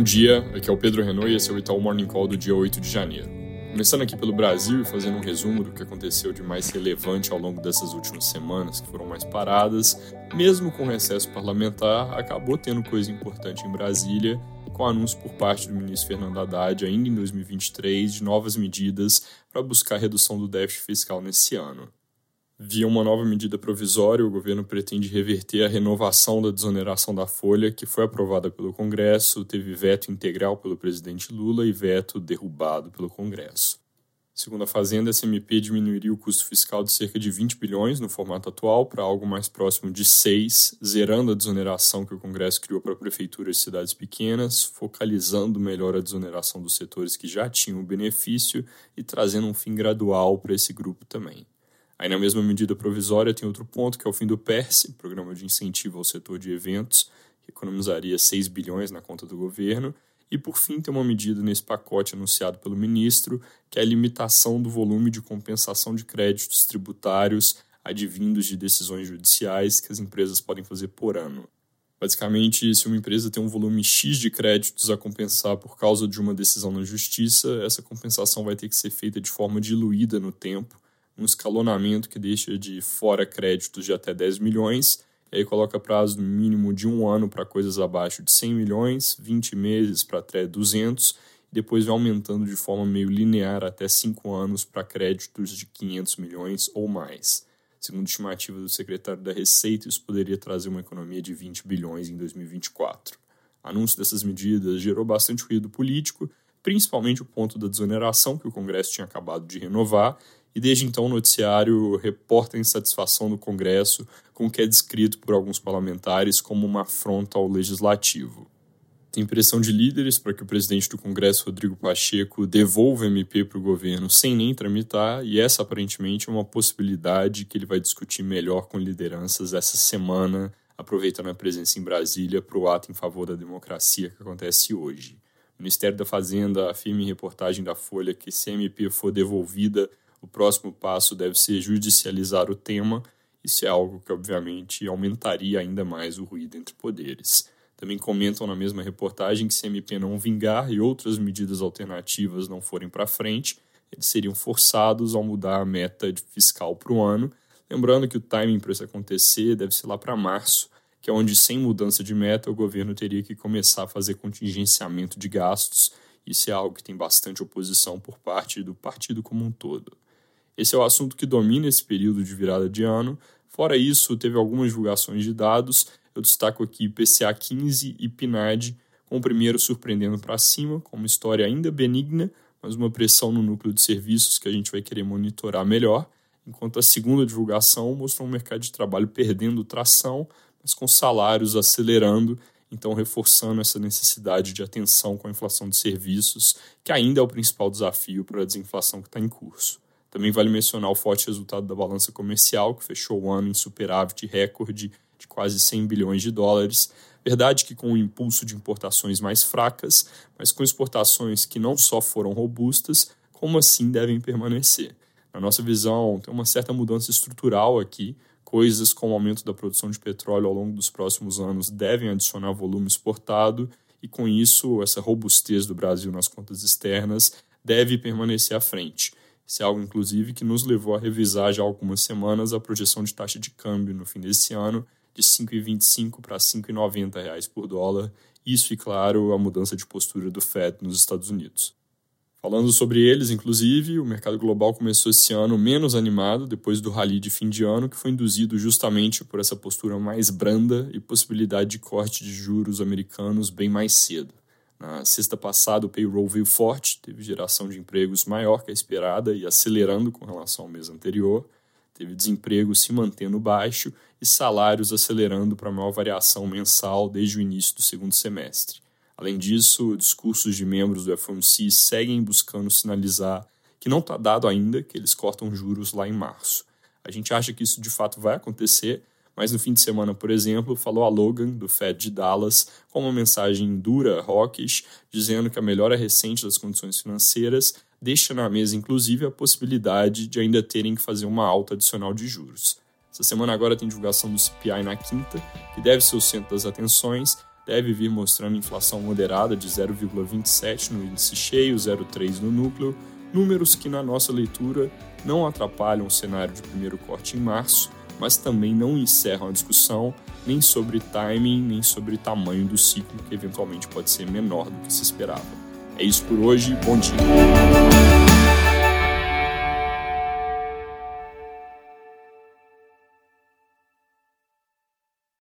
Bom dia, aqui é o Pedro Renault e esse é o Itaú Morning Call do dia 8 de janeiro. Começando aqui pelo Brasil e fazendo um resumo do que aconteceu de mais relevante ao longo dessas últimas semanas, que foram mais paradas, mesmo com o recesso parlamentar, acabou tendo coisa importante em Brasília, com anúncio por parte do ministro Fernando Haddad, ainda em 2023, de novas medidas para buscar redução do déficit fiscal nesse ano. Via uma nova medida provisória, o governo pretende reverter a renovação da desoneração da folha, que foi aprovada pelo Congresso, teve veto integral pelo presidente Lula e veto derrubado pelo Congresso. Segundo a Fazenda, essa MP diminuiria o custo fiscal de cerca de 20 bilhões no formato atual para algo mais próximo de 6, zerando a desoneração que o Congresso criou para prefeituras de cidades pequenas, focalizando melhor a desoneração dos setores que já tinham o benefício e trazendo um fim gradual para esse grupo também. Aí, na mesma medida provisória, tem outro ponto, que é o fim do PERSE, Programa de Incentivo ao Setor de Eventos, que economizaria 6 bilhões na conta do governo. E, por fim, tem uma medida nesse pacote anunciado pelo ministro, que é a limitação do volume de compensação de créditos tributários advindos de decisões judiciais que as empresas podem fazer por ano. Basicamente, se uma empresa tem um volume X de créditos a compensar por causa de uma decisão na justiça, essa compensação vai ter que ser feita de forma diluída no tempo, um escalonamento que deixa de fora créditos de até 10 milhões, e aí coloca prazo mínimo de um ano para coisas abaixo de 100 milhões, 20 meses para até 200, e depois vai aumentando de forma meio linear até 5 anos para créditos de 500 milhões ou mais. Segundo estimativa do secretário da Receita, isso poderia trazer uma economia de 20 bilhões em 2024. O anúncio dessas medidas gerou bastante ruído político, principalmente o ponto da desoneração que o Congresso tinha acabado de renovar e desde então o noticiário reporta a insatisfação do Congresso com o que é descrito por alguns parlamentares como uma afronta ao legislativo. Tem pressão de líderes para que o presidente do Congresso, Rodrigo Pacheco, devolva o MP para o governo sem nem tramitar, e essa aparentemente é uma possibilidade que ele vai discutir melhor com lideranças essa semana, aproveitando a presença em Brasília para o ato em favor da democracia que acontece hoje. Ministério da Fazenda afirma em reportagem da Folha que se a MP for devolvida, o próximo passo deve ser judicializar o tema. Isso é algo que, obviamente, aumentaria ainda mais o ruído entre poderes. Também comentam na mesma reportagem que se a MP não vingar e outras medidas alternativas não forem para frente, eles seriam forçados a mudar a meta fiscal para o ano. Lembrando que o timing para isso acontecer deve ser lá para março, que é onde, sem mudança de meta, o governo teria que começar a fazer contingenciamento de gastos. Isso é algo que tem bastante oposição por parte do partido como um todo. Esse é o assunto que domina esse período de virada de ano. Fora isso, teve algumas divulgações de dados. Eu destaco aqui PCA 15 e PNAD, com o primeiro surpreendendo para cima, com uma história ainda benigna, mas uma pressão no núcleo de serviços que a gente vai querer monitorar melhor, enquanto a segunda divulgação mostrou um mercado de trabalho perdendo tração, mas com salários acelerando, então reforçando essa necessidade de atenção com a inflação de serviços, que ainda é o principal desafio para a desinflação que está em curso. Também vale mencionar o forte resultado da balança comercial, que fechou o ano em superávit recorde de quase 100 bilhões de dólares. Verdade que com o impulso de importações mais fracas, mas com exportações que não só foram robustas, como assim devem permanecer. Na nossa visão, tem uma certa mudança estrutural aqui. Coisas como o aumento da produção de petróleo ao longo dos próximos anos devem adicionar volume exportado, e com isso, essa robustez do Brasil nas contas externas deve permanecer à frente. Isso é algo, inclusive, que nos levou a revisar já há algumas semanas a projeção de taxa de câmbio no fim desse ano de 5,25 para 5,90 reais por dólar. Isso e, claro, a mudança de postura do Fed nos Estados Unidos. Falando sobre eles, inclusive, o mercado global começou esse ano menos animado depois do rally de fim de ano, que foi induzido justamente por essa postura mais branda e possibilidade de corte de juros americanos bem mais cedo. Na sexta passada, o payroll veio forte, teve geração de empregos maior que a esperada e acelerando com relação ao mês anterior. Teve desemprego se mantendo baixo e salários acelerando para maior variação mensal desde o início do segundo semestre. Além disso, discursos de membros do FOMC seguem buscando sinalizar que não está dado ainda que eles cortam juros lá em março. A gente acha que isso de fato vai acontecer, mas no fim de semana, por exemplo, falou a Logan, do Fed de Dallas, com uma mensagem dura, rockish, dizendo que a melhora recente das condições financeiras deixa na mesa, inclusive, a possibilidade de ainda terem que fazer uma alta adicional de juros. Essa semana agora tem divulgação do CPI na quinta, que deve ser o centro das atenções, deve vir mostrando inflação moderada de 0,27 no índice cheio, 0,3 no núcleo, números que na nossa leitura não atrapalham o cenário de primeiro corte em março, mas também não encerram a discussão nem sobre timing, nem sobre tamanho do ciclo, que eventualmente pode ser menor do que se esperava. É isso por hoje, bom dia!